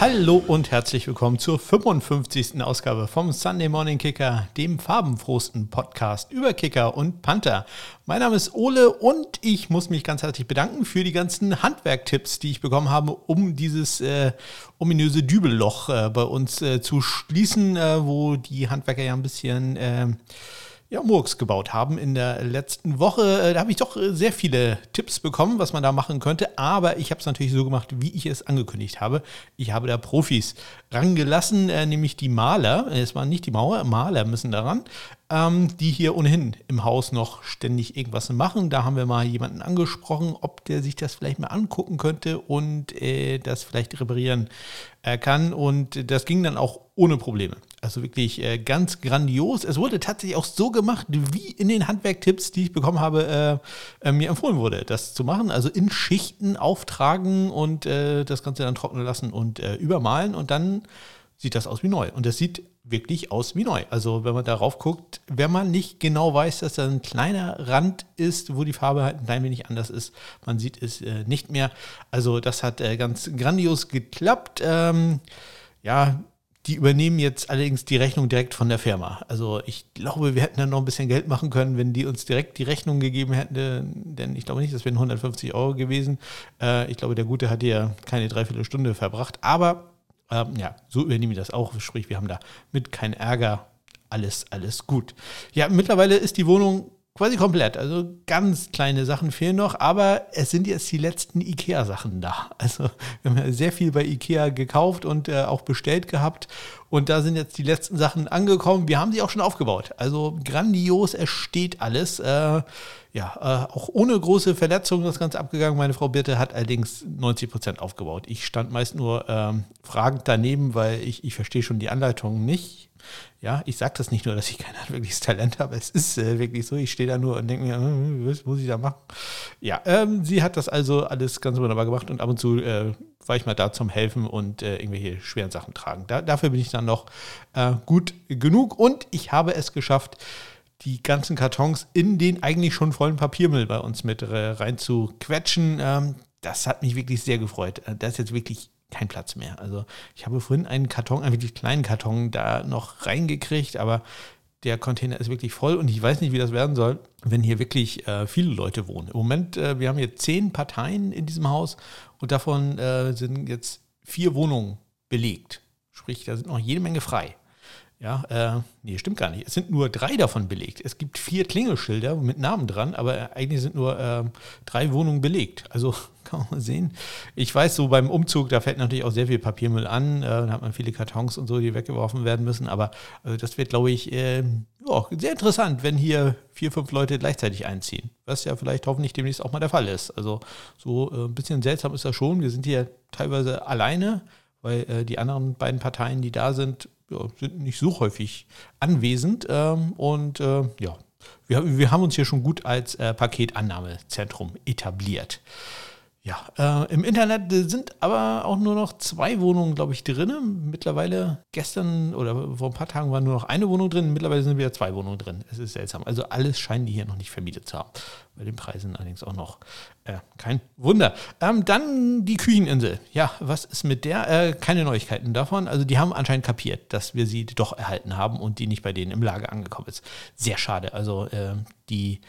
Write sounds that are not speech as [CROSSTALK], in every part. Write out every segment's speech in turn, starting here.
Hallo und herzlich willkommen zur 55. Ausgabe vom Sunday Morning Kicker, dem farbenfrohsten Podcast über Kicker und Panther. Mein Name ist Ole und ich muss mich ganz herzlich bedanken für die ganzen Handwerktipps, die ich bekommen habe, um dieses äh, ominöse Dübelloch äh, bei uns äh, zu schließen, äh, wo die Handwerker ja ein bisschen äh, ja, Murks gebaut haben in der letzten Woche. Äh, da habe ich doch äh, sehr viele Tipps bekommen, was man da machen könnte. Aber ich habe es natürlich so gemacht, wie ich es angekündigt habe. Ich habe da Profis rangelassen, äh, nämlich die Maler. Es waren nicht die Mauer, Maler müssen daran ähm, die hier ohnehin im Haus noch ständig irgendwas machen. Da haben wir mal jemanden angesprochen, ob der sich das vielleicht mal angucken könnte und das vielleicht reparieren kann. Und das ging dann auch ohne Probleme. Also wirklich äh, ganz grandios. Es wurde tatsächlich auch so gemacht, wie in den Handwerktipps, die ich bekommen habe, äh, äh, mir empfohlen wurde, das zu machen. Also in Schichten auftragen und äh, das Ganze dann trocknen lassen und übermalen und dann sieht das aus wie neu. Und das sieht wirklich aus wie neu. Also wenn man darauf guckt, wenn man nicht genau weiß, dass da ein kleiner Rand ist, wo die Farbe halt ein klein wenig anders ist, man sieht es äh, nicht mehr. Also das hat äh, ganz grandios geklappt. Ähm, ja, die übernehmen jetzt allerdings die Rechnung direkt von der Firma. Also ich glaube, wir hätten dann noch ein bisschen Geld machen können, wenn die uns direkt die Rechnung gegeben hätten, denn ich glaube nicht, das wären 150 Euro gewesen. Äh, ich glaube, der Gute hat ja keine Dreiviertelstunde verbracht, aber ähm, ja, so übernehme ich das auch. Sprich, wir haben da mit kein Ärger alles, alles gut. Ja, mittlerweile ist die Wohnung quasi komplett. Also ganz kleine Sachen fehlen noch, aber es sind jetzt die letzten IKEA-Sachen da. Also wir haben ja sehr viel bei IKEA gekauft und äh, auch bestellt gehabt. Und da sind jetzt die letzten Sachen angekommen. Wir haben sie auch schon aufgebaut. Also grandios, es steht alles. Äh, ja, äh, auch ohne große Verletzungen das Ganze abgegangen. Meine Frau Birte hat allerdings 90 Prozent aufgebaut. Ich stand meist nur ähm, fragend daneben, weil ich, ich verstehe schon die Anleitungen nicht. Ja, ich sage das nicht nur, dass ich kein [LAUGHS] wirkliches Talent habe. Es ist äh, wirklich so. Ich stehe da nur und denke mir, äh, was muss ich da machen? Ja, ähm, sie hat das also alles ganz wunderbar gemacht und ab und zu äh, war ich mal da zum Helfen und äh, irgendwelche schweren Sachen tragen. Da, dafür bin ich dann noch äh, gut genug und ich habe es geschafft, die ganzen Kartons in den eigentlich schon vollen Papiermüll bei uns mit äh, rein zu quetschen. Ähm, das hat mich wirklich sehr gefreut. Das ist jetzt wirklich kein Platz mehr. Also ich habe vorhin einen Karton, einen wirklich kleinen Karton da noch reingekriegt, aber der Container ist wirklich voll und ich weiß nicht, wie das werden soll, wenn hier wirklich äh, viele Leute wohnen. Im Moment, äh, wir haben hier zehn Parteien in diesem Haus und davon äh, sind jetzt vier Wohnungen belegt. Sprich, da sind noch jede Menge frei. Ja, äh, nee, stimmt gar nicht. Es sind nur drei davon belegt. Es gibt vier Klingelschilder mit Namen dran, aber eigentlich sind nur äh, drei Wohnungen belegt. Also [LAUGHS] kann man sehen. Ich weiß, so beim Umzug, da fällt natürlich auch sehr viel Papiermüll an. Äh, da hat man viele Kartons und so, die weggeworfen werden müssen. Aber also das wird, glaube ich, äh, ja, sehr interessant, wenn hier vier, fünf Leute gleichzeitig einziehen. Was ja vielleicht hoffentlich demnächst auch mal der Fall ist. Also so äh, ein bisschen seltsam ist das schon. Wir sind hier teilweise alleine, weil äh, die anderen beiden Parteien, die da sind, ja, sind nicht so häufig anwesend. Ähm, und äh, ja, wir, wir haben uns hier schon gut als äh, Paketannahmezentrum etabliert. Ja, äh, im Internet sind aber auch nur noch zwei Wohnungen, glaube ich, drin. Mittlerweile gestern oder vor ein paar Tagen war nur noch eine Wohnung drin. Mittlerweile sind wieder zwei Wohnungen drin. Es ist seltsam. Also alles scheinen die hier noch nicht vermietet zu haben. Bei den Preisen allerdings auch noch äh, kein Wunder. Ähm, dann die Kücheninsel. Ja, was ist mit der? Äh, keine Neuigkeiten davon. Also die haben anscheinend kapiert, dass wir sie doch erhalten haben und die nicht bei denen im Lager angekommen ist. Sehr schade. Also äh, die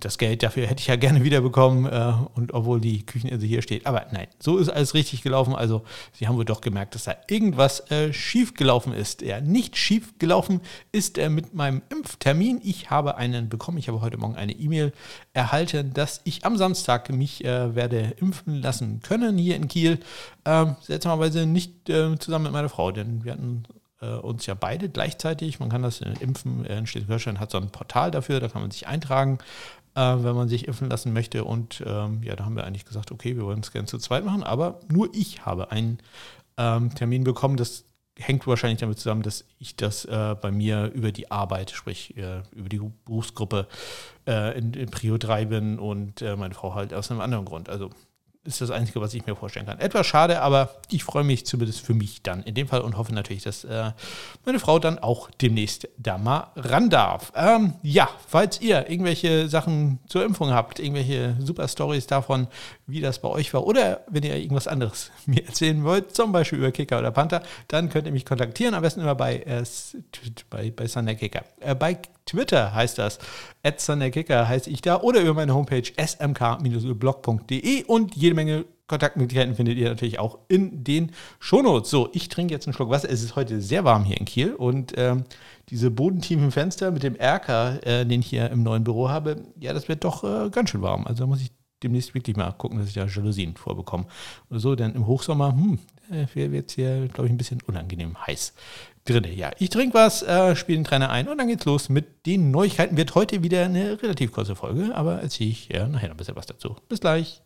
das Geld dafür hätte ich ja gerne wiederbekommen äh, und obwohl die Kücheninsel hier steht. Aber nein, so ist alles richtig gelaufen. Also Sie haben wohl doch gemerkt, dass da irgendwas äh, schief gelaufen ist. Ja, nicht schief gelaufen ist äh, mit meinem Impftermin. Ich habe einen bekommen. Ich habe heute Morgen eine E-Mail erhalten, dass ich am Samstag mich äh, werde impfen lassen können hier in Kiel. Ähm, seltsamerweise nicht äh, zusammen mit meiner Frau, denn wir hatten uns ja beide gleichzeitig. Man kann das impfen. In Schleswig-Holstein hat so ein Portal dafür, da kann man sich eintragen, äh, wenn man sich impfen lassen möchte. Und ähm, ja, da haben wir eigentlich gesagt, okay, wir wollen es gerne zu zweit machen, aber nur ich habe einen ähm, Termin bekommen. Das hängt wahrscheinlich damit zusammen, dass ich das äh, bei mir über die Arbeit, sprich äh, über die Berufsgruppe äh, in, in, Prio 3 bin und äh, meine Frau halt aus einem anderen Grund. Also ist das Einzige, was ich mir vorstellen kann. Etwas schade, aber ich freue mich zumindest für mich dann in dem Fall und hoffe natürlich, dass äh, meine Frau dann auch demnächst da mal ran darf. Ähm, ja, falls ihr irgendwelche Sachen zur Impfung habt, irgendwelche super Stories davon, wie das bei euch war, oder wenn ihr irgendwas anderes [LAUGHS] mir erzählen wollt, zum Beispiel über Kicker oder Panther, dann könnt ihr mich kontaktieren. Am besten immer bei, äh, bei, bei Sunday Kicker. Äh, bei Twitter heißt das. At Kicker heiße ich da oder über meine Homepage smk-blog.de und jede Menge Kontaktmöglichkeiten findet ihr natürlich auch in den Shownotes. So, ich trinke jetzt einen Schluck Wasser. Es ist heute sehr warm hier in Kiel und ähm, diese bodentiefen Fenster mit dem Erker, äh, den ich hier im neuen Büro habe, ja, das wird doch äh, ganz schön warm. Also da muss ich demnächst wirklich mal gucken, dass ich da Jalousien vorbekomme. Oder so, denn im Hochsommer, hm, äh, wird es hier, glaube ich, ein bisschen unangenehm heiß drin. Ja, ich trinke was, äh, spiele den Trainer ein und dann geht's los mit den Neuigkeiten. Wird heute wieder eine relativ kurze Folge, aber erzähle ich ja nachher noch ein bisschen was dazu. Bis gleich.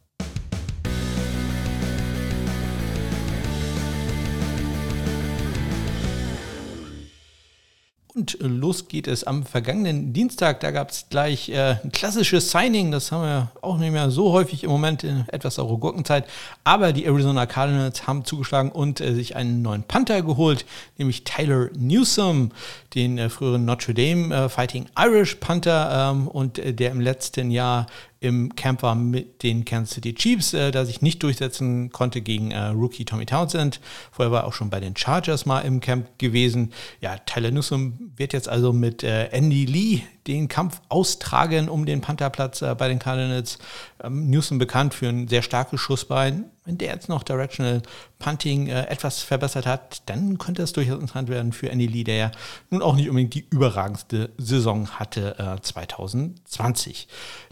Und los geht es am vergangenen Dienstag. Da gab es gleich äh, ein klassisches Signing. Das haben wir auch nicht mehr so häufig im Moment in etwas saure Gurkenzeit. Aber die Arizona Cardinals haben zugeschlagen und äh, sich einen neuen Panther geholt, nämlich Tyler Newsom, den äh, früheren Notre Dame äh, Fighting Irish Panther ähm, und äh, der im letzten Jahr im Camp war mit den Kansas City Chiefs, äh, da sich nicht durchsetzen konnte gegen äh, Rookie Tommy Townsend. Vorher war er auch schon bei den Chargers mal im Camp gewesen. Ja, Tyler Newsom wird jetzt also mit äh, Andy Lee den Kampf austragen um den Pantherplatz äh, bei den Cardinals. Ähm, Newsom bekannt für ein sehr starkes Schussbein. Wenn der jetzt noch Directional Punting äh, etwas verbessert hat, dann könnte es durchaus interessant werden für Andy Lee, der ja nun auch nicht unbedingt die überragendste Saison hatte äh, 2020.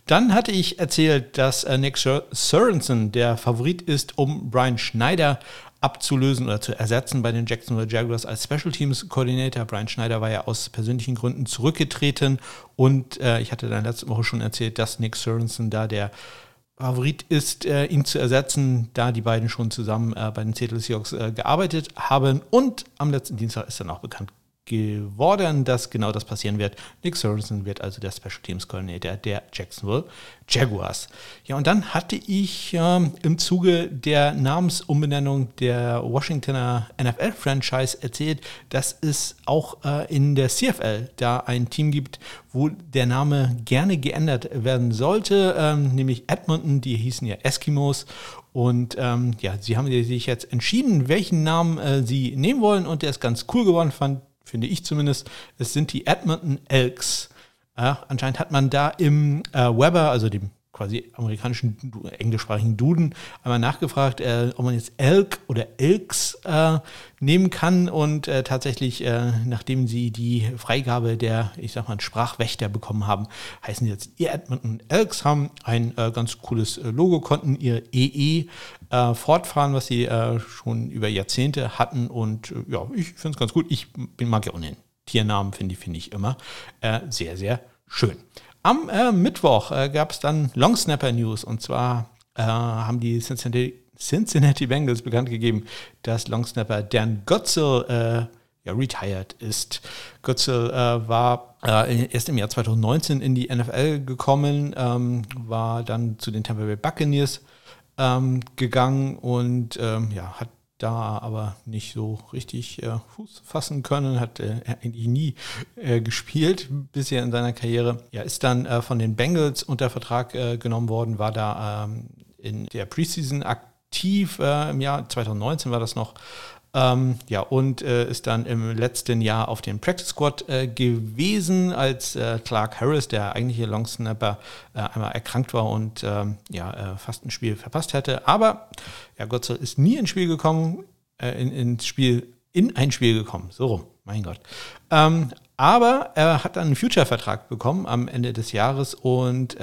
Dann hatte ich erzählt, dass äh, Nick Sorensen der Favorit ist, um Brian Schneider abzulösen oder zu ersetzen bei den Jacksonville Jaguars als Special Teams Coordinator. Brian Schneider war ja aus persönlichen Gründen zurückgetreten und äh, ich hatte dann letzte Woche schon erzählt, dass Nick Sorensen da der Favorit ist, äh, ihn zu ersetzen, da die beiden schon zusammen äh, bei den Seattle Seahawks äh, gearbeitet haben. Und am letzten Dienstag ist dann auch bekannt geworden, dass genau das passieren wird. Nick Sorensen wird also der Special Teams Coordinator der Jacksonville Jaguars. Ja, und dann hatte ich ähm, im Zuge der Namensumbenennung der Washingtoner NFL-Franchise erzählt, dass es auch äh, in der CFL da ein Team gibt, wo der Name gerne geändert werden sollte, ähm, nämlich Edmonton, die hießen ja Eskimos. Und ähm, ja, sie haben sich jetzt entschieden, welchen Namen äh, sie nehmen wollen und der ist ganz cool geworden, fand finde ich zumindest, es sind die Edmonton Elks. Ja, anscheinend hat man da im äh, Weber, also dem quasi amerikanischen englischsprachigen Duden einmal nachgefragt, äh, ob man jetzt Elk oder Elks äh, nehmen kann und äh, tatsächlich, äh, nachdem sie die Freigabe der, ich sag mal, Sprachwächter bekommen haben, heißen sie jetzt ihr Edmonton Elks, haben ein äh, ganz cooles äh, Logo, konnten ihr EE fortfahren, was sie schon über Jahrzehnte hatten und ja, ich finde es ganz gut. Ich bin, mag ja ohnehin Tiernamen, finde ich, finde ich immer sehr, sehr schön. Am äh, Mittwoch äh, gab es dann Long Snapper News und zwar äh, haben die Cincinnati, Cincinnati, Bengals bekannt gegeben, dass Long Snapper Dan Gotzel äh, ja, retired ist. Götzel äh, war äh, erst im Jahr 2019 in die NFL gekommen, ähm, war dann zu den Tampa Bay Buccaneers ähm, gegangen und ähm, ja, hat da aber nicht so richtig äh, Fuß fassen können, hat äh, eigentlich nie äh, gespielt bisher in seiner Karriere. Ja, ist dann äh, von den Bengals unter Vertrag äh, genommen worden, war da ähm, in der Preseason aktiv äh, im Jahr 2019 war das noch ähm, ja, und äh, ist dann im letzten Jahr auf dem Practice Squad äh, gewesen, als äh, Clark Harris, der eigentliche Long Snapper, äh, einmal erkrankt war und ähm, ja, äh, fast ein Spiel verpasst hätte. Aber ja, Gott sei Dank ist nie ins Spiel gekommen, äh, in, ins Spiel, in ein Spiel gekommen. So rum, mein Gott. Ähm, aber er hat dann einen Future-Vertrag bekommen am Ende des Jahres und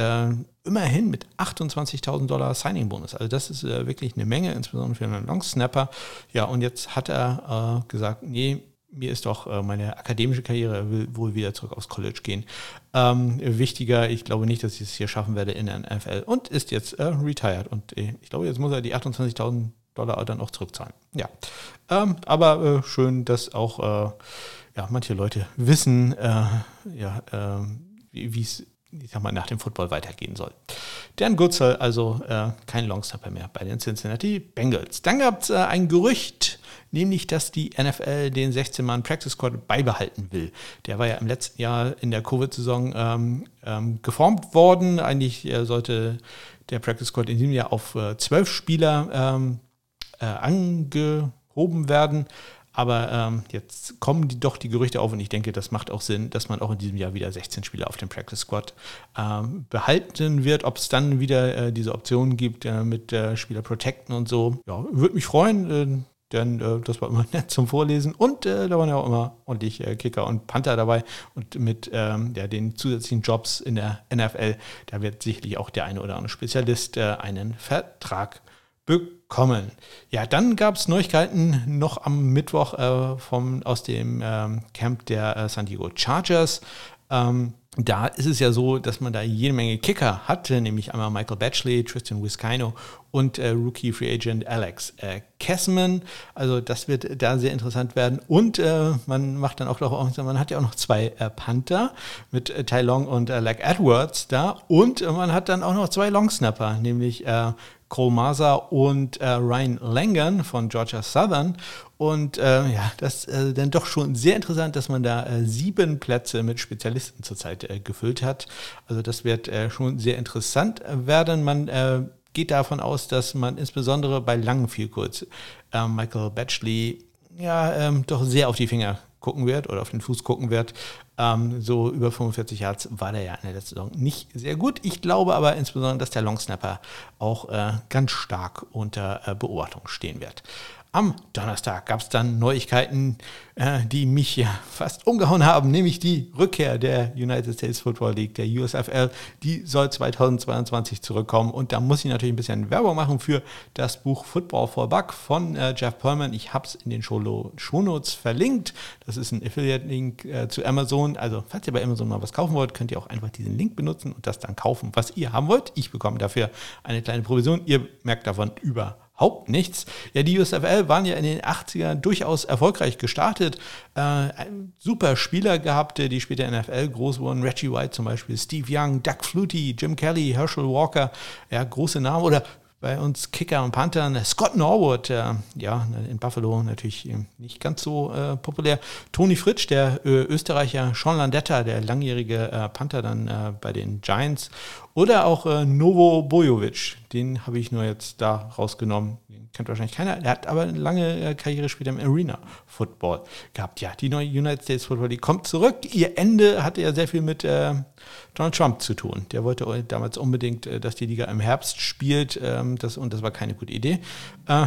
immerhin mit 28.000 Dollar Signing-Bonus. Also das ist äh, wirklich eine Menge, insbesondere für einen Long-Snapper. Ja, und jetzt hat er äh, gesagt, nee, mir ist doch äh, meine akademische Karriere, will wohl wieder zurück aufs College gehen. Ähm, wichtiger, ich glaube nicht, dass ich es hier schaffen werde in der NFL und ist jetzt äh, retired. Und äh, ich glaube, jetzt muss er die 28.000 Dollar dann auch zurückzahlen. Ja, ähm, aber äh, schön, dass auch ja, manche Leute wissen, ja, ähm, wie es ich sag mal, nach dem Football weitergehen soll. Dan Gutzel, also äh, kein Longsnapper mehr bei den Cincinnati Bengals. Dann gab es äh, ein Gerücht, nämlich dass die NFL den 16-Mann Practice Squad beibehalten will. Der war ja im letzten Jahr in der Covid-Saison ähm, ähm, geformt worden. Eigentlich äh, sollte der Practice Squad in diesem Jahr auf äh, zwölf Spieler ähm, äh, angehoben werden. Aber ähm, jetzt kommen die, doch die Gerüchte auf und ich denke, das macht auch Sinn, dass man auch in diesem Jahr wieder 16 Spieler auf dem Practice Squad ähm, behalten wird. Ob es dann wieder äh, diese Optionen gibt äh, mit äh, Spieler protecten und so, ja, würde mich freuen. Äh, denn äh, das war immer [LAUGHS] nett zum Vorlesen und äh, da waren ja auch immer ordentlich Kicker und Panther dabei und mit ähm, ja, den zusätzlichen Jobs in der NFL, da wird sicherlich auch der eine oder andere Spezialist einen Vertrag bekommen. Ja, dann gab es Neuigkeiten noch am Mittwoch äh, vom, aus dem ähm, Camp der äh, San Diego Chargers. Ähm, da ist es ja so, dass man da jede Menge Kicker hatte, nämlich einmal Michael Batchley, Tristan Wiskino und äh, Rookie Free Agent Alex äh, Kessman. Also das wird da sehr interessant werden. Und äh, man macht dann auch noch, man hat ja auch noch zwei äh, Panther mit äh, Tai Long und äh, Leg Edwards da. Und man hat dann auch noch zwei Longsnapper, nämlich äh, Cole Masa und äh, Ryan Langan von Georgia Southern. Und äh, ja, das ist äh, dann doch schon sehr interessant, dass man da äh, sieben Plätze mit Spezialisten zurzeit äh, gefüllt hat. Also das wird äh, schon sehr interessant werden. Man geht davon aus, dass man insbesondere bei langen Vielkurz Michael Batchley ja ähm, doch sehr auf die Finger gucken wird oder auf den Fuß gucken wird. Ähm, so über 45 Yards war der ja in der letzten Saison nicht sehr gut. Ich glaube aber insbesondere, dass der Longsnapper auch äh, ganz stark unter äh, Beobachtung stehen wird. Am Donnerstag gab es dann Neuigkeiten, äh, die mich ja fast umgehauen haben, nämlich die Rückkehr der United States Football League, der USFL. Die soll 2022 zurückkommen und da muss ich natürlich ein bisschen Werbung machen für das Buch Football for Buck von äh, Jeff Perlman. Ich habe es in den Shownotes verlinkt. Das ist ein Affiliate-Link äh, zu Amazon. Also falls ihr bei Amazon mal was kaufen wollt, könnt ihr auch einfach diesen Link benutzen und das dann kaufen, was ihr haben wollt. Ich bekomme dafür eine kleine Provision. Ihr merkt davon überhaupt überhaupt nichts. Ja, die USFL waren ja in den 80ern durchaus erfolgreich gestartet. Äh, super Spieler gehabt, die später in der NFL groß wurden. Reggie White zum Beispiel, Steve Young, Doug Flutie, Jim Kelly, Herschel Walker. Ja, große Namen. Oder bei uns Kicker und Panthern. Scott Norwood, äh, ja, in Buffalo natürlich nicht ganz so äh, populär. Toni Fritsch, der äh, Österreicher. Sean Landetta, der langjährige äh, Panther dann äh, bei den Giants. Oder auch äh, Novo Bojovic, den habe ich nur jetzt da rausgenommen. Den kennt wahrscheinlich keiner. Der hat aber eine lange Karriere später im Arena Football gehabt. Ja, die neue United States Football, die kommt zurück. Ihr Ende hatte ja sehr viel mit Donald Trump zu tun. Der wollte damals unbedingt, äh, dass die Liga im Herbst spielt. Ähm, das, und das war keine gute Idee. Äh,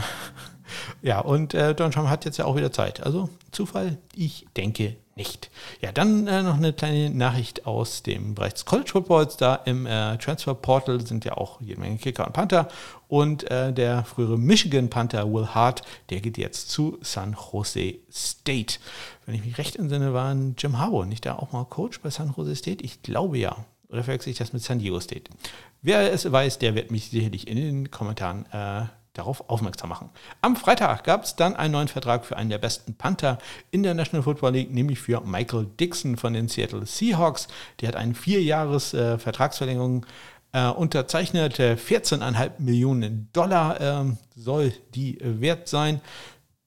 [LAUGHS] ja, und äh, Donald Trump hat jetzt ja auch wieder Zeit. Also Zufall? Ich denke nicht. Ja, dann äh, noch eine kleine Nachricht aus dem Bereich des College Footballs. Da im äh, Transfer Portal sind ja auch jede Menge Kicker und Panther. Und äh, der frühere Michigan Panther Will Hart, der geht jetzt zu San Jose State. Wenn ich mich recht entsinne, war Jim Harbour nicht da auch mal Coach bei San Jose State? Ich glaube ja. Oder verwechsel ich das mit San Diego State? Wer es weiß, der wird mich sicherlich in den Kommentaren äh, darauf aufmerksam machen. Am Freitag gab es dann einen neuen Vertrag für einen der besten Panther in der National Football League, nämlich für Michael Dixon von den Seattle Seahawks. Der hat eine vierjahres äh, äh, unterzeichnet. 14,5 Millionen Dollar äh, soll die wert sein.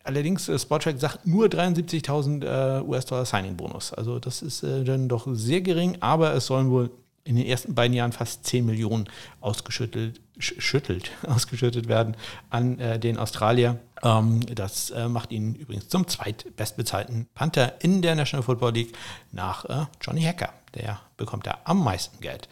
Allerdings, äh, Sporttrack sagt nur 73.000 äh, US-Dollar Signing-Bonus. Also das ist äh, dann doch sehr gering, aber es sollen wohl in den ersten beiden Jahren fast 10 Millionen ausgeschüttelt schüttelt, [LAUGHS] ausgeschüttet werden an äh, den Australier. Ähm, das äh, macht ihn übrigens zum zweitbestbezahlten Panther in der National Football League nach äh, Johnny Hacker. Der bekommt da am meisten Geld.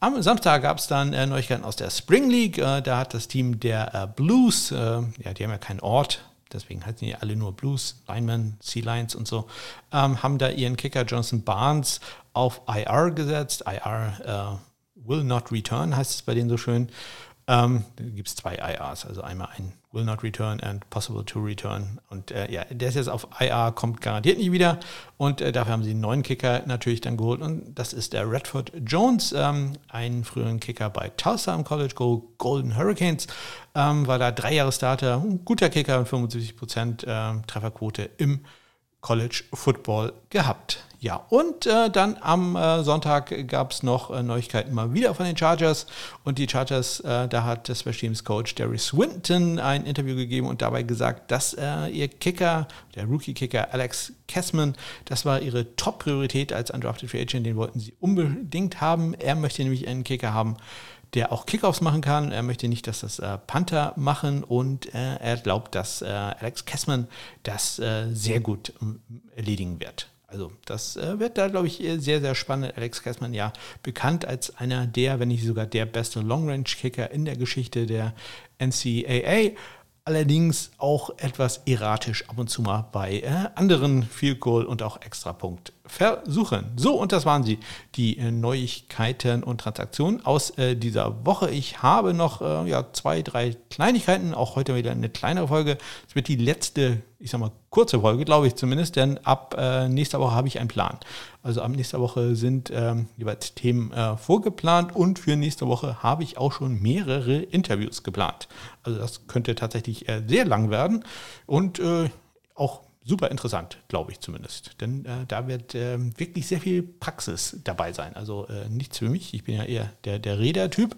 Am Samstag gab es dann äh, Neuigkeiten aus der Spring League. Äh, da hat das Team der äh, Blues, ja, die haben ja keinen Ort, deswegen heißen die alle nur Blues, Linemen, Sea Lions und so, ähm, haben da ihren Kicker Johnson Barnes auf IR gesetzt. IR Will Not Return heißt es bei denen so schön. Ähm, da gibt es zwei IRs, also einmal ein Will Not Return and Possible to Return. Und äh, ja, der ist jetzt auf IR, kommt garantiert nie wieder. Und äh, dafür haben sie einen neuen Kicker natürlich dann geholt. Und das ist der Redford Jones, ähm, einen früheren Kicker bei Tulsa am College Go Golden Hurricanes. Ähm, war da drei Jahre Starter, ein guter Kicker und 75% äh, Trefferquote im College Football gehabt. Ja, und äh, dann am äh, Sonntag gab es noch äh, Neuigkeiten mal wieder von den Chargers. Und die Chargers, äh, da hat das Teams Coach Darius Swinton ein Interview gegeben und dabei gesagt, dass äh, ihr Kicker, der Rookie-Kicker Alex Kessman, das war ihre Top-Priorität als Undrafted Free Agent. Den wollten sie unbedingt haben. Er möchte nämlich einen Kicker haben, der auch Kickoffs machen kann. Er möchte nicht, dass das äh, Panther machen und äh, er glaubt, dass äh, Alex Kessman das äh, sehr gut ähm, erledigen wird. Also das äh, wird da, glaube ich, sehr, sehr spannend. Alex Kessmann ja bekannt als einer der, wenn nicht sogar der beste Long-Range-Kicker in der Geschichte der NCAA. Allerdings auch etwas erratisch ab und zu mal bei äh, anderen Field Goal und auch Extrapunkt versuchen. So, und das waren sie, die äh, Neuigkeiten und Transaktionen aus äh, dieser Woche. Ich habe noch äh, ja, zwei, drei Kleinigkeiten, auch heute wieder eine kleinere Folge. Es wird die letzte, ich sag mal, kurze Folge, glaube ich zumindest, denn ab äh, nächster Woche habe ich einen Plan. Also ab nächster Woche sind ähm, jeweils Themen äh, vorgeplant und für nächste Woche habe ich auch schon mehrere Interviews geplant. Also das könnte tatsächlich äh, sehr lang werden und auch super interessant, glaube ich zumindest. Denn äh, da wird äh, wirklich sehr viel Praxis dabei sein. Also äh, nichts für mich. Ich bin ja eher der, der Räder-Typ.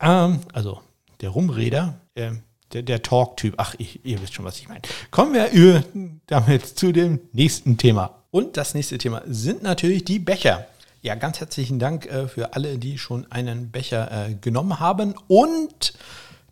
Ähm, also der Rumräder, ähm, der, der Talk-Typ. Ach, ich, ihr wisst schon, was ich meine. Kommen wir über, damit zu dem nächsten Thema. Und das nächste Thema sind natürlich die Becher. Ja, ganz herzlichen Dank äh, für alle, die schon einen Becher äh, genommen haben. Und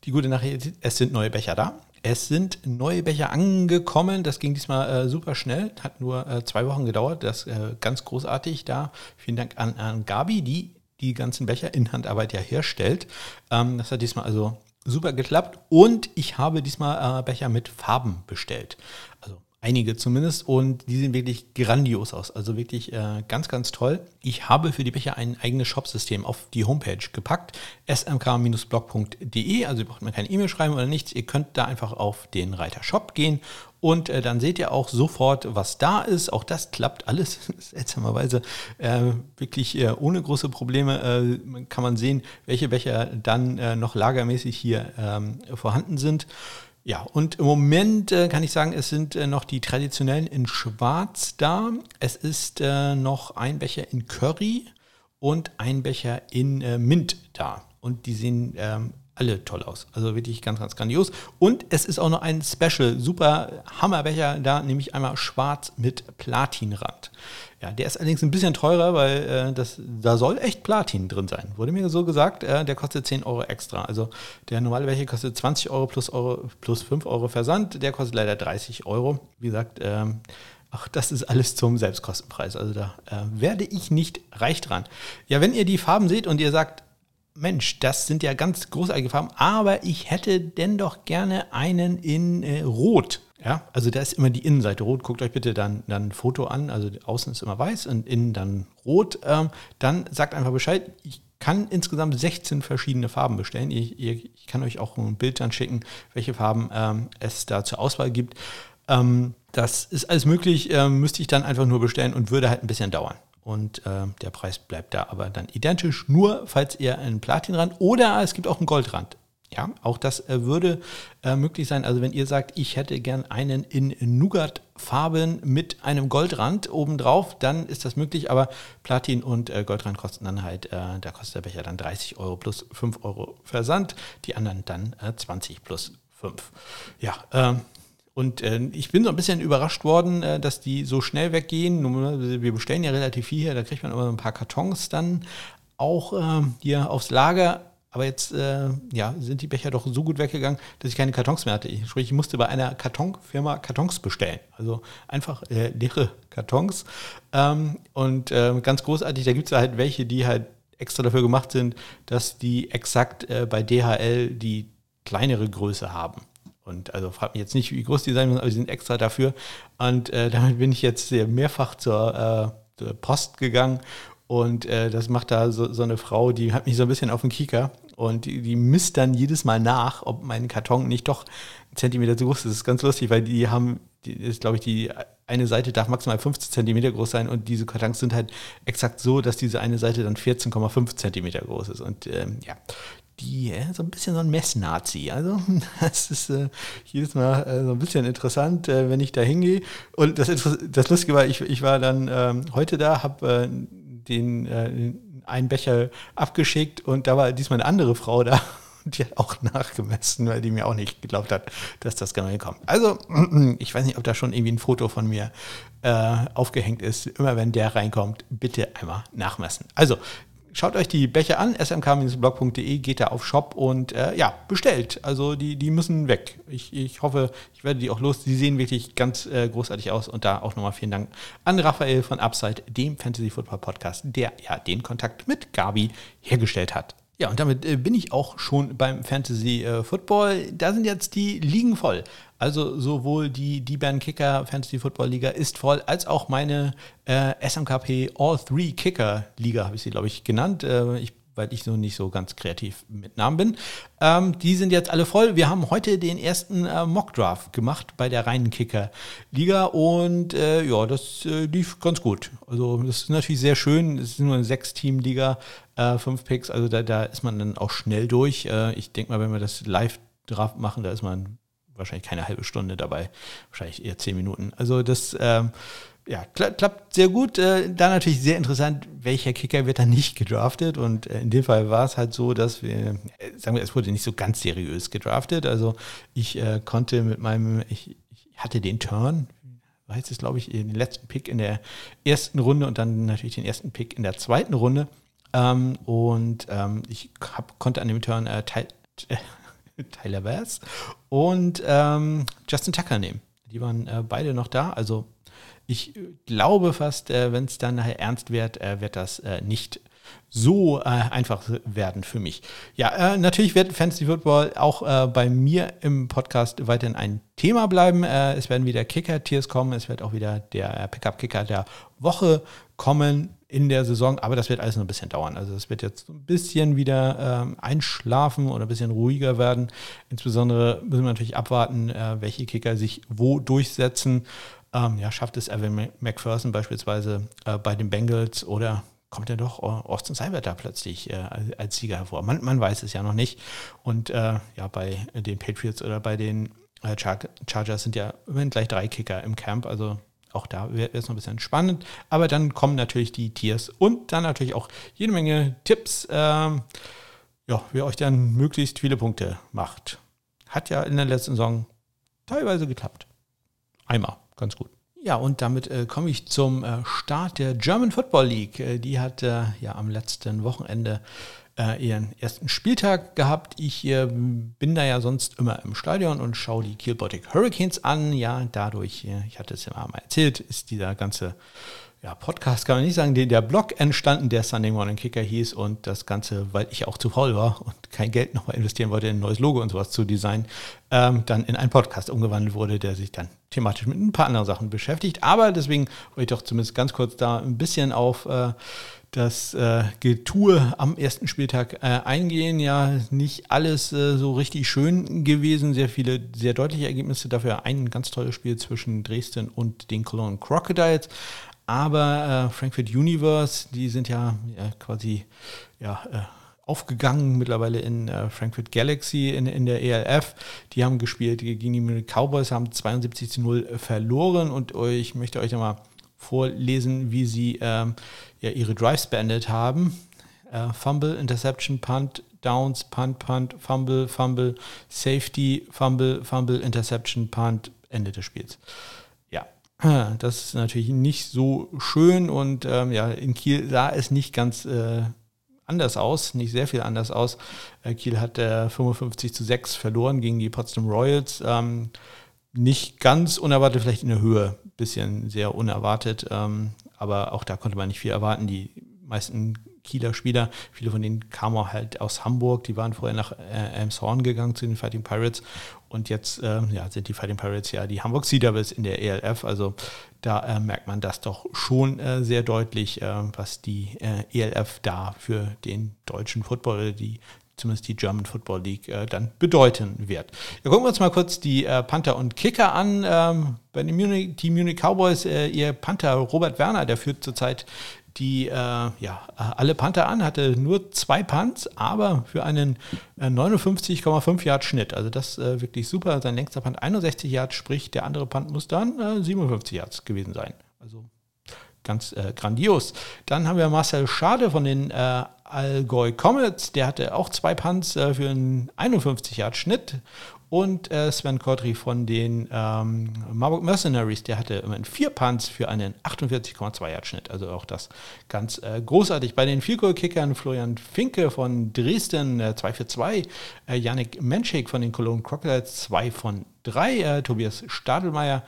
die gute Nachricht, es sind neue Becher da. Es sind neue Becher angekommen. Das ging diesmal äh, super schnell. Hat nur äh, zwei Wochen gedauert. Das äh, ganz großartig da. Vielen Dank an, an Gabi, die die ganzen Becher in Handarbeit ja herstellt. Ähm, das hat diesmal also super geklappt. Und ich habe diesmal äh, Becher mit Farben bestellt. Also einige zumindest, und die sehen wirklich grandios aus. Also wirklich äh, ganz, ganz toll. Ich habe für die Becher ein eigenes Shopsystem auf die Homepage gepackt, smk-blog.de. Also ihr braucht mir keine E-Mail schreiben oder nichts. Ihr könnt da einfach auf den Reiter Shop gehen und äh, dann seht ihr auch sofort, was da ist. Auch das klappt alles [LAUGHS] seltsamerweise äh, wirklich äh, ohne große Probleme. Äh, kann man sehen, welche Becher dann äh, noch lagermäßig hier ähm, vorhanden sind. Ja, und im Moment äh, kann ich sagen, es sind äh, noch die traditionellen in Schwarz da. Es ist äh, noch ein Becher in Curry und ein Becher in äh, Mint da. Und die sehen ähm, alle toll aus. Also wirklich ganz, ganz grandios. Und es ist auch noch ein Special, super Hammerbecher da, nämlich einmal schwarz mit Platinrand. Ja, der ist allerdings ein bisschen teurer, weil äh, das, da soll echt Platin drin sein. Wurde mir so gesagt, äh, der kostet 10 Euro extra. Also der normale Becher kostet 20 Euro plus, Euro plus 5 Euro Versand. Der kostet leider 30 Euro. Wie gesagt, ähm, Ach, das ist alles zum Selbstkostenpreis. Also da äh, werde ich nicht reich dran. Ja, wenn ihr die Farben seht und ihr sagt, Mensch, das sind ja ganz großartige Farben, aber ich hätte denn doch gerne einen in äh, Rot. Ja, also da ist immer die Innenseite rot. Guckt euch bitte dann, dann ein Foto an. Also außen ist immer weiß und innen dann rot. Ähm, dann sagt einfach Bescheid. Ich kann insgesamt 16 verschiedene Farben bestellen. Ich, ich kann euch auch ein Bild dann schicken, welche Farben ähm, es da zur Auswahl gibt. Ähm, das ist alles möglich, ähm, müsste ich dann einfach nur bestellen und würde halt ein bisschen dauern und äh, der Preis bleibt da aber dann identisch, nur falls ihr einen Platinrand oder es gibt auch einen Goldrand. Ja, auch das äh, würde äh, möglich sein. Also wenn ihr sagt, ich hätte gern einen in Nougat-Farben mit einem Goldrand obendrauf, dann ist das möglich. Aber Platin und äh, Goldrand kosten dann halt, äh, da kostet der Becher dann 30 Euro plus 5 Euro Versand. Die anderen dann 20 äh, plus 5. Ja, ähm, und äh, ich bin so ein bisschen überrascht worden, äh, dass die so schnell weggehen. Wir bestellen ja relativ viel hier, da kriegt man immer ein paar Kartons dann auch äh, hier aufs Lager. Aber jetzt äh, ja, sind die Becher doch so gut weggegangen, dass ich keine Kartons mehr hatte. Ich, sprich, ich musste bei einer Kartonfirma Kartons bestellen. Also einfach äh, leere Kartons. Ähm, und äh, ganz großartig, da gibt es halt welche, die halt extra dafür gemacht sind, dass die exakt äh, bei DHL die kleinere Größe haben. Und also fragt mich jetzt nicht, wie groß die sein müssen, aber die sind extra dafür. Und äh, damit bin ich jetzt mehrfach zur, äh, zur Post gegangen. Und äh, das macht da so, so, eine Frau, die hat mich so ein bisschen auf den Kieker. Und die, die misst dann jedes Mal nach, ob mein Karton nicht doch einen Zentimeter zu groß ist. Das ist ganz lustig, weil die haben, die ist, glaube ich, die eine Seite darf maximal 15 Zentimeter groß sein und diese Kartons sind halt exakt so, dass diese eine Seite dann 14,5 Zentimeter groß ist. Und ähm, ja, die so ein bisschen so ein Messnazi. Also [LAUGHS] das ist äh, jedes Mal äh, so ein bisschen interessant, äh, wenn ich da hingehe. Und das, das Lustige war, ich, ich war dann ähm, heute da, habe äh, den äh, einen Becher abgeschickt und da war diesmal eine andere Frau da. [LAUGHS] Die hat auch nachgemessen, weil die mir auch nicht geglaubt hat, dass das genau hinkommt. Also, [CLEARS THROAT] ich weiß nicht, ob da schon irgendwie ein Foto von mir äh, aufgehängt ist. Immer wenn der reinkommt, bitte einmal nachmessen. Also, schaut euch die Becher an, smk-blog.de, geht da auf Shop und äh, ja, bestellt. Also die, die müssen weg. Ich, ich hoffe, ich werde die auch los. Die sehen wirklich ganz äh, großartig aus und da auch nochmal vielen Dank an Raphael von Upside, dem Fantasy Football Podcast, der ja den Kontakt mit Gabi hergestellt hat. Ja, und damit äh, bin ich auch schon beim Fantasy äh, Football. Da sind jetzt die Ligen voll. Also sowohl die, die Band Kicker Fantasy Football Liga ist voll, als auch meine äh, SMKP All Three Kicker Liga, habe ich sie, glaube ich, genannt. Äh, ich weil ich so nicht so ganz kreativ mit Namen bin. Ähm, die sind jetzt alle voll. Wir haben heute den ersten äh, Mock-Draft gemacht bei der reinen Kicker-Liga und äh, ja, das äh, lief ganz gut. Also das ist natürlich sehr schön. Es ist nur eine Sechs-Team-Liga, äh, fünf Picks, also da, da ist man dann auch schnell durch. Äh, ich denke mal, wenn wir das Live-Draft machen, da ist man wahrscheinlich keine halbe Stunde dabei, wahrscheinlich eher zehn Minuten. Also das ähm, ja, kla klappt sehr gut. Äh, da natürlich sehr interessant, welcher Kicker wird da nicht gedraftet. Und äh, in dem Fall war es halt so, dass wir, äh, sagen wir, es wurde nicht so ganz seriös gedraftet. Also ich äh, konnte mit meinem, ich, ich, hatte den Turn, war jetzt glaube ich, den letzten Pick in der ersten Runde und dann natürlich den ersten Pick in der zweiten Runde. Ähm, und ähm, ich hab, konnte an dem Turn äh, Ty [LAUGHS] Tyler Bass und ähm, Justin Tucker nehmen. Die waren äh, beide noch da, also ich glaube fast, äh, wenn es dann nachher ernst wird, äh, wird das äh, nicht so äh, einfach werden für mich. Ja, äh, natürlich wird Fantasy Football auch äh, bei mir im Podcast weiterhin ein Thema bleiben. es werden wieder Kicker-Tiers kommen, es wird auch wieder der Pickup-Kicker der Woche kommen in der Saison, aber das wird alles noch ein bisschen dauern. Also es wird jetzt ein bisschen wieder ähm, einschlafen oder ein bisschen ruhiger werden. Insbesondere müssen wir natürlich abwarten, welche Kicker sich wo durchsetzen. Ähm, ja, schafft es Evan McPherson beispielsweise äh, bei den Bengals oder kommt er doch Austin Seibert da plötzlich äh, als Sieger hervor? Man, man, weiß es ja noch nicht. Und äh, ja, bei den Patriots oder bei den äh, Char Chargers sind ja immerhin gleich drei Kicker im Camp, also auch da wird es noch ein bisschen spannend. Aber dann kommen natürlich die Tiers und dann natürlich auch jede Menge Tipps, ähm, ja, wie euch dann möglichst viele Punkte macht. Hat ja in der letzten Saison teilweise geklappt. Einmal ganz gut. Ja, und damit äh, komme ich zum äh, Start der German Football League. Äh, die hat äh, ja am letzten Wochenende äh, ihren ersten Spieltag gehabt. Ich äh, bin da ja sonst immer im Stadion und schaue die Kiel Baltic Hurricanes an. Ja, dadurch, ich hatte es ja mal erzählt, ist dieser ganze ja, Podcast kann man nicht sagen, der Blog entstanden, der Sunday Morning Kicker hieß und das Ganze, weil ich auch zu faul war und kein Geld nochmal investieren wollte, in ein neues Logo und sowas zu designen, ähm, dann in einen Podcast umgewandelt wurde, der sich dann thematisch mit ein paar anderen Sachen beschäftigt. Aber deswegen wollte ich doch zumindest ganz kurz da ein bisschen auf äh, das äh, Getue am ersten Spieltag äh, eingehen. Ja, nicht alles äh, so richtig schön gewesen. Sehr viele, sehr deutliche Ergebnisse. Dafür ein ganz tolles Spiel zwischen Dresden und den Cologne Crocodiles. Aber äh, Frankfurt Universe, die sind ja, ja quasi ja, äh, aufgegangen mittlerweile in äh, Frankfurt Galaxy in, in der ELF. Die haben gespielt gegen die Cowboys, haben 72 zu 0 verloren und ich möchte euch nochmal vorlesen, wie sie ähm, ja, ihre Drives beendet haben. Äh, Fumble, Interception, Punt, Downs, Punt, Punt, Fumble, Fumble, Safety, Fumble, Fumble, Interception, Punt, Ende des Spiels. Das ist natürlich nicht so schön und ähm, ja, in Kiel sah es nicht ganz äh, anders aus, nicht sehr viel anders aus. Äh, Kiel hat äh, 55 zu 6 verloren gegen die Potsdam Royals. Ähm, nicht ganz unerwartet, vielleicht in der Höhe, bisschen sehr unerwartet, ähm, aber auch da konnte man nicht viel erwarten. Die meisten Kieler Spieler. Viele von denen kamen halt aus Hamburg, die waren vorher nach äh, Elmshorn gegangen zu den Fighting Pirates und jetzt äh, ja, sind die Fighting Pirates ja die Hamburg Sea Devils in der ELF. Also da äh, merkt man das doch schon äh, sehr deutlich, äh, was die äh, ELF da für den deutschen Football die zumindest die German Football League äh, dann bedeuten wird. Ja, gucken wir uns mal kurz die Panther und Kicker an. Ähm, bei den Munich, Team Munich Cowboys, ihr Panther Robert Werner, der führt zurzeit die äh, ja, alle Panther an, hatte nur zwei Punts, aber für einen äh, 59,5 Yard Schnitt. Also das äh, wirklich super. Sein längster Punt 61 Yards, sprich der andere Punt muss dann 57 äh, Yards gewesen sein. Also ganz äh, grandios. Dann haben wir Marcel Schade von den äh, Allgäu Comets, der hatte auch zwei Punts äh, für einen 51 Yard Schnitt und äh, Sven Kodry von den ähm, Marburg Mercenaries, der hatte immerhin vier Punts für einen 48,2 Yard Schnitt. Also auch das ganz äh, großartig. Bei den Vielkohl-Kickern Florian Finke von Dresden äh, 2 für 2, äh, Yannick Menschik von den Cologne Crocodiles 2 von 3, äh, Tobias Stadelmeier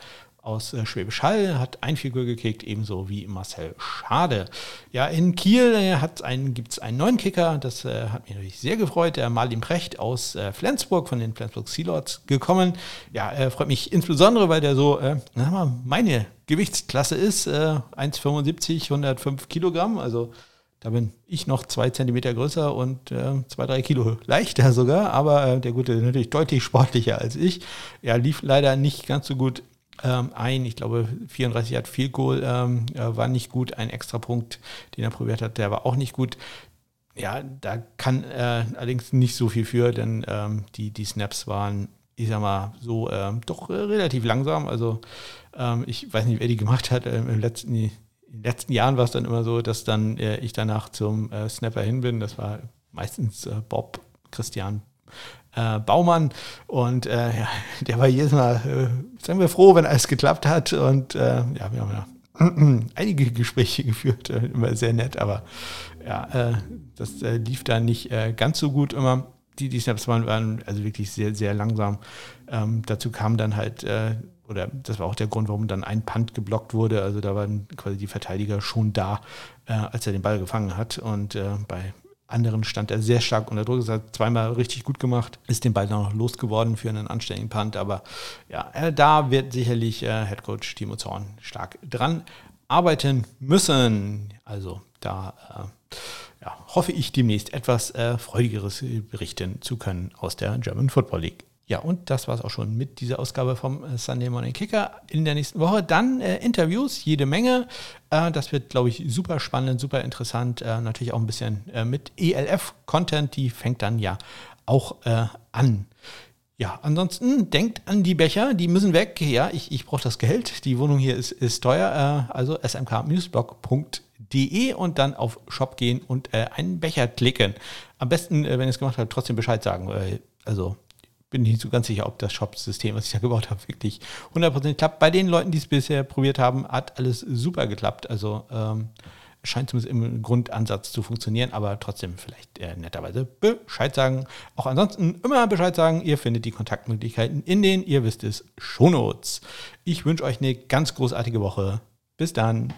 aus äh, Schwäbisch Hall hat ein Figur gekickt, ebenso wie Marcel Schade. Ja, in Kiel äh, gibt es einen neuen Kicker, das äh, hat mich natürlich sehr gefreut. Der Marlin Precht aus äh, Flensburg von den Flensburg Sealords gekommen. Ja, er freut mich insbesondere, weil der so, äh, mal, meine Gewichtsklasse ist, 1,75, 105 Kilogramm, also da bin ich noch zwei Zentimeter größer und äh, zwei, drei Kilo leichter sogar, aber äh, der Gute ist natürlich deutlich sportlicher als ich. Er lief leider nicht ganz so gut ähm, ein. Ich glaube, 34 hat viel Goal, ähm, war nicht gut. Ein extra Punkt, den er probiert hat, der war auch nicht gut. Ja, da kann äh, allerdings nicht so viel für, denn ähm, die, die Snaps waren, ich sag mal, so ähm, doch äh, relativ langsam. Also ähm, ich weiß nicht, wer die gemacht hat. Ähm, Im letzten, in den letzten Jahren war es dann immer so, dass dann äh, ich danach zum äh, Snapper hin bin. Das war meistens äh, Bob Christian äh, Baumann. Und äh, ja, der war jedes Mal, äh, sagen wir froh, wenn alles geklappt hat. Und äh, ja, wir haben ja [CLEARS THROAT] einige Gespräche geführt, äh, immer sehr nett, aber ja, äh, das lief da nicht ganz so gut immer. Die, die Snaps waren, waren also wirklich sehr, sehr langsam. Ähm, dazu kam dann halt oder das war auch der Grund, warum dann ein Punt geblockt wurde. Also da waren quasi die Verteidiger schon da, äh, als er den Ball gefangen hat. Und äh, bei anderen stand er sehr stark unter Druck. Das hat zweimal richtig gut gemacht, ist den Ball noch losgeworden für einen anständigen Punt. Aber ja, äh, da wird sicherlich äh, Head Coach Timo Zorn stark dran arbeiten müssen. Also da äh, ja, hoffe ich demnächst etwas äh, Freudigeres berichten zu können aus der German Football League. Ja, und das war es auch schon mit dieser Ausgabe vom äh, Sunday Morning Kicker. In der nächsten Woche dann äh, Interviews, jede Menge. Äh, das wird, glaube ich, super spannend, super interessant. Äh, natürlich auch ein bisschen äh, mit ELF-Content, die fängt dann ja auch äh, an. Ja, ansonsten denkt an die Becher, die müssen weg. Ja, ich, ich brauche das Geld. Die Wohnung hier ist, ist teuer. also smk-blog.de und dann auf Shop gehen und einen Becher klicken. Am besten, wenn ihr es gemacht habt, trotzdem Bescheid sagen. also bin nicht so ganz sicher, ob das Shop-System, was ich da [LAUGHS] gebaut habe, wirklich 100% klappt. Bei den Leuten, die es bisher probiert haben, hat alles super geklappt. Also ähm, scheint zumindest im Grundansatz zu funktionieren, aber trotzdem vielleicht äh, netterweise Bescheid sagen. Auch ansonsten immer Bescheid sagen. Ihr findet die Kontaktmöglichkeiten in den, ihr wisst es, Shownotes. Ich wünsche euch eine ganz großartige Woche. Bis dann.